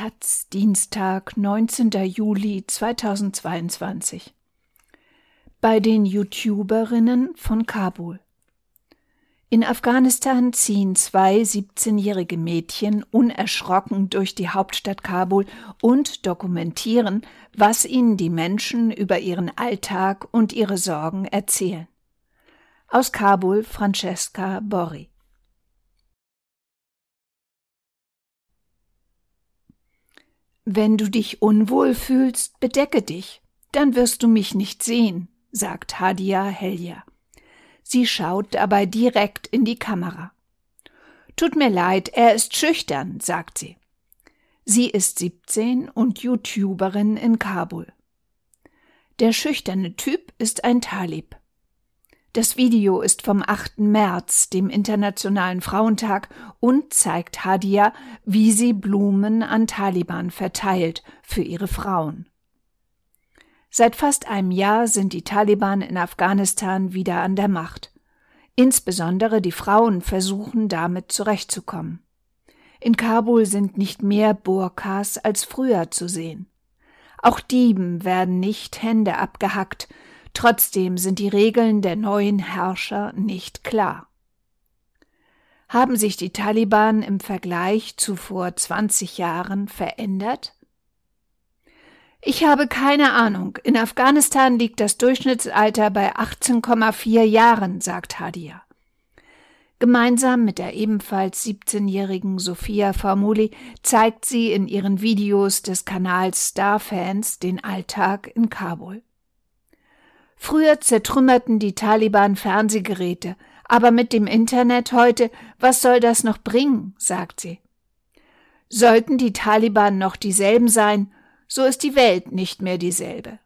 Taz, Dienstag, 19. Juli 2022. Bei den YouTuberinnen von Kabul. In Afghanistan ziehen zwei 17-jährige Mädchen unerschrocken durch die Hauptstadt Kabul und dokumentieren, was ihnen die Menschen über ihren Alltag und ihre Sorgen erzählen. Aus Kabul Francesca Borri. Wenn du dich unwohl fühlst, bedecke dich, dann wirst du mich nicht sehen, sagt Hadia Helja. Sie schaut dabei direkt in die Kamera. Tut mir leid, er ist schüchtern, sagt sie. Sie ist 17 und YouTuberin in Kabul. Der schüchterne Typ ist ein Talib. Das Video ist vom 8. März, dem Internationalen Frauentag, und zeigt Hadia, wie sie Blumen an Taliban verteilt für ihre Frauen. Seit fast einem Jahr sind die Taliban in Afghanistan wieder an der Macht. Insbesondere die Frauen versuchen damit zurechtzukommen. In Kabul sind nicht mehr Burkas als früher zu sehen. Auch Dieben werden nicht Hände abgehackt, trotzdem sind die Regeln der neuen Herrscher nicht klar. Haben sich die Taliban im Vergleich zu vor 20 Jahren verändert? Ich habe keine Ahnung. In Afghanistan liegt das Durchschnittsalter bei 18,4 Jahren, sagt Hadia. Gemeinsam mit der ebenfalls 17-jährigen Sophia Formuli zeigt sie in ihren Videos des Kanals Starfans den Alltag in Kabul. Früher zertrümmerten die Taliban Fernsehgeräte, aber mit dem Internet heute, was soll das noch bringen, sagt sie. Sollten die Taliban noch dieselben sein, so ist die Welt nicht mehr dieselbe.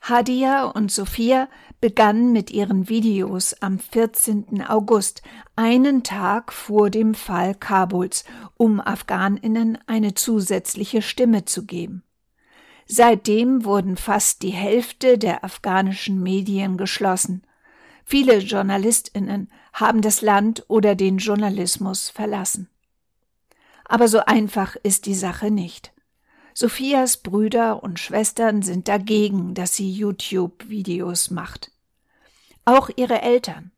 Hadia und Sophia begannen mit ihren Videos am 14. August, einen Tag vor dem Fall Kabuls, um Afghaninnen eine zusätzliche Stimme zu geben. Seitdem wurden fast die Hälfte der afghanischen Medien geschlossen. Viele Journalistinnen haben das Land oder den Journalismus verlassen. Aber so einfach ist die Sache nicht. Sophias Brüder und Schwestern sind dagegen, dass sie YouTube-Videos macht. Auch ihre Eltern.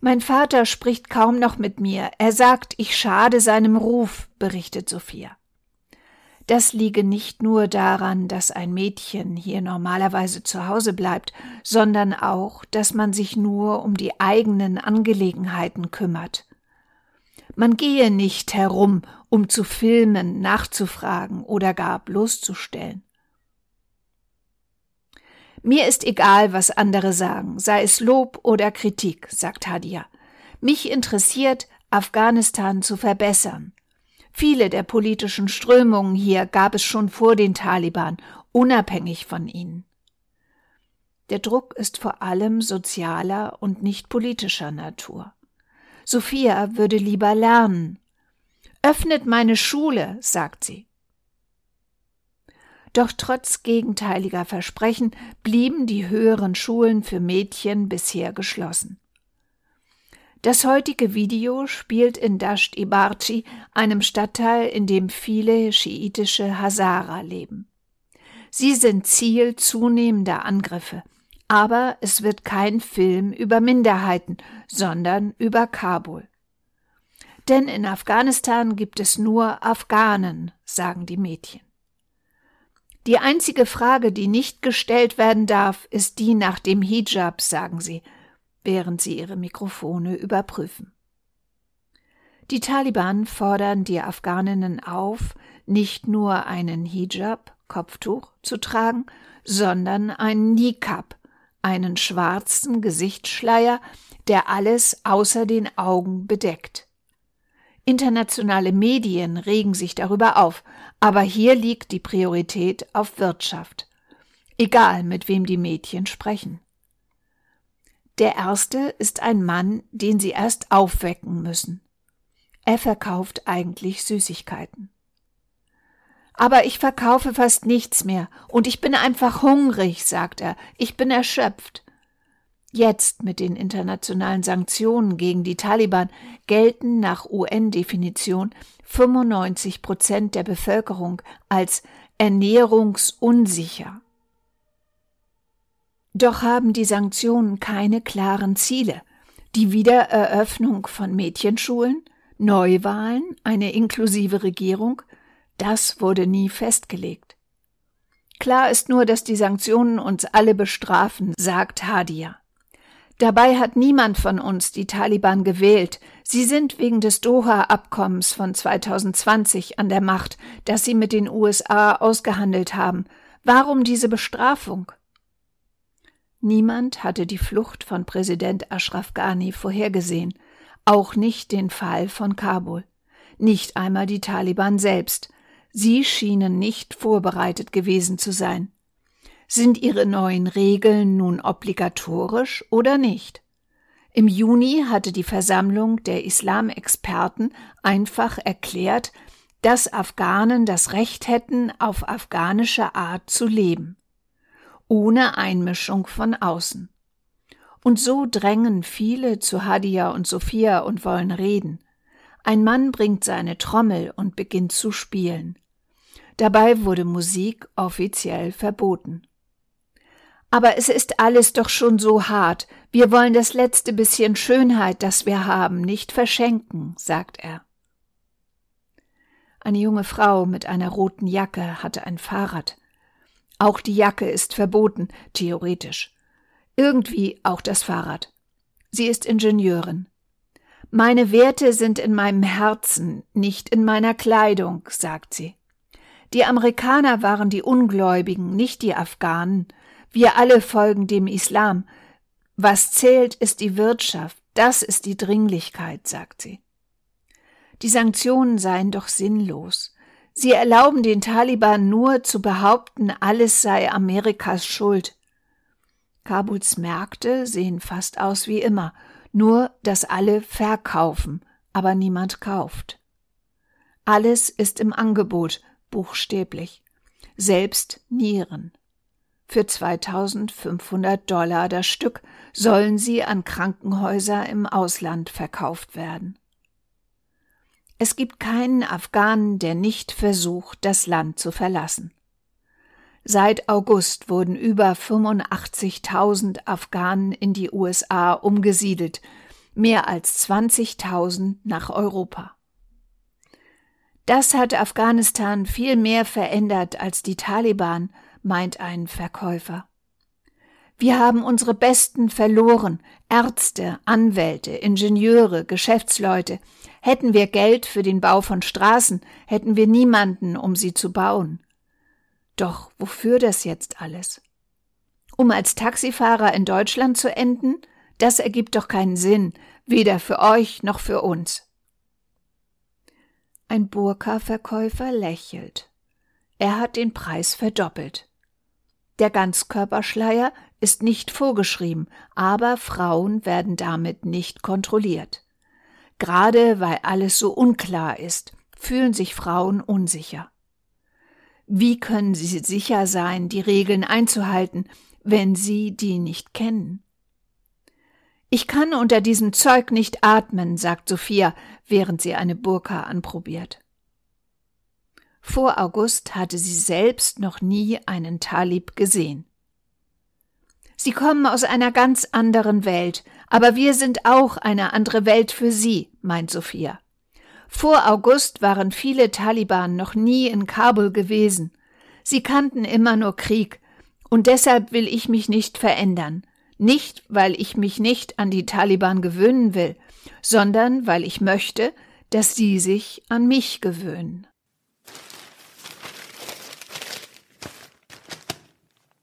Mein Vater spricht kaum noch mit mir. Er sagt, ich schade seinem Ruf, berichtet Sophia. Das liege nicht nur daran, dass ein Mädchen hier normalerweise zu Hause bleibt, sondern auch, dass man sich nur um die eigenen Angelegenheiten kümmert. Man gehe nicht herum, um zu filmen, nachzufragen oder gar bloßzustellen. Mir ist egal, was andere sagen, sei es Lob oder Kritik, sagt Hadia. Mich interessiert, Afghanistan zu verbessern. Viele der politischen Strömungen hier gab es schon vor den Taliban, unabhängig von ihnen. Der Druck ist vor allem sozialer und nicht politischer Natur. Sophia würde lieber lernen. Öffnet meine Schule, sagt sie. Doch trotz gegenteiliger Versprechen blieben die höheren Schulen für Mädchen bisher geschlossen. Das heutige Video spielt in Dasht Ibarchi, einem Stadtteil, in dem viele schiitische Hazara leben. Sie sind Ziel zunehmender Angriffe, aber es wird kein Film über Minderheiten, sondern über Kabul. Denn in Afghanistan gibt es nur Afghanen, sagen die Mädchen. Die einzige Frage, die nicht gestellt werden darf, ist die nach dem Hijab, sagen sie, während sie ihre Mikrofone überprüfen. Die Taliban fordern die Afghaninnen auf, nicht nur einen Hijab, Kopftuch, zu tragen, sondern einen Nikab, einen schwarzen Gesichtsschleier, der alles außer den Augen bedeckt. Internationale Medien regen sich darüber auf, aber hier liegt die Priorität auf Wirtschaft. Egal, mit wem die Mädchen sprechen. Der erste ist ein Mann, den sie erst aufwecken müssen. Er verkauft eigentlich Süßigkeiten. Aber ich verkaufe fast nichts mehr und ich bin einfach hungrig, sagt er. Ich bin erschöpft. Jetzt mit den internationalen Sanktionen gegen die Taliban gelten nach UN-Definition 95 Prozent der Bevölkerung als ernährungsunsicher. Doch haben die Sanktionen keine klaren Ziele. Die Wiedereröffnung von Mädchenschulen, Neuwahlen, eine inklusive Regierung, das wurde nie festgelegt. Klar ist nur, dass die Sanktionen uns alle bestrafen, sagt Hadia. Dabei hat niemand von uns die Taliban gewählt. Sie sind wegen des Doha-Abkommens von 2020 an der Macht, das sie mit den USA ausgehandelt haben. Warum diese Bestrafung? Niemand hatte die Flucht von Präsident Ashraf Ghani vorhergesehen, auch nicht den Fall von Kabul, nicht einmal die Taliban selbst. Sie schienen nicht vorbereitet gewesen zu sein. Sind ihre neuen Regeln nun obligatorisch oder nicht? Im Juni hatte die Versammlung der Islamexperten einfach erklärt, dass Afghanen das Recht hätten, auf afghanische Art zu leben, ohne Einmischung von außen. Und so drängen viele zu Hadia und Sophia und wollen reden. Ein Mann bringt seine Trommel und beginnt zu spielen. Dabei wurde Musik offiziell verboten. Aber es ist alles doch schon so hart. Wir wollen das letzte bisschen Schönheit, das wir haben, nicht verschenken, sagt er. Eine junge Frau mit einer roten Jacke hatte ein Fahrrad. Auch die Jacke ist verboten, theoretisch. Irgendwie auch das Fahrrad. Sie ist Ingenieurin. Meine Werte sind in meinem Herzen, nicht in meiner Kleidung, sagt sie. Die Amerikaner waren die Ungläubigen, nicht die Afghanen, wir alle folgen dem Islam. Was zählt, ist die Wirtschaft, das ist die Dringlichkeit, sagt sie. Die Sanktionen seien doch sinnlos. Sie erlauben den Taliban nur zu behaupten, alles sei Amerikas Schuld. Kabuls Märkte sehen fast aus wie immer, nur dass alle verkaufen, aber niemand kauft. Alles ist im Angebot, buchstäblich, selbst Nieren. Für 2500 Dollar das Stück sollen sie an Krankenhäuser im Ausland verkauft werden. Es gibt keinen Afghanen, der nicht versucht, das Land zu verlassen. Seit August wurden über 85.000 Afghanen in die USA umgesiedelt, mehr als 20.000 nach Europa. Das hat Afghanistan viel mehr verändert als die Taliban meint ein Verkäufer. Wir haben unsere Besten verloren, Ärzte, Anwälte, Ingenieure, Geschäftsleute. Hätten wir Geld für den Bau von Straßen, hätten wir niemanden, um sie zu bauen. Doch wofür das jetzt alles? Um als Taxifahrer in Deutschland zu enden? Das ergibt doch keinen Sinn, weder für euch noch für uns. Ein Burka-Verkäufer lächelt. Er hat den Preis verdoppelt. Der Ganzkörperschleier ist nicht vorgeschrieben, aber Frauen werden damit nicht kontrolliert. Gerade weil alles so unklar ist, fühlen sich Frauen unsicher. Wie können sie sicher sein, die Regeln einzuhalten, wenn sie die nicht kennen? Ich kann unter diesem Zeug nicht atmen, sagt Sophia, während sie eine Burka anprobiert. Vor August hatte sie selbst noch nie einen Talib gesehen. Sie kommen aus einer ganz anderen Welt, aber wir sind auch eine andere Welt für sie, meint Sophia. Vor August waren viele Taliban noch nie in Kabul gewesen. Sie kannten immer nur Krieg, und deshalb will ich mich nicht verändern. Nicht, weil ich mich nicht an die Taliban gewöhnen will, sondern weil ich möchte, dass sie sich an mich gewöhnen.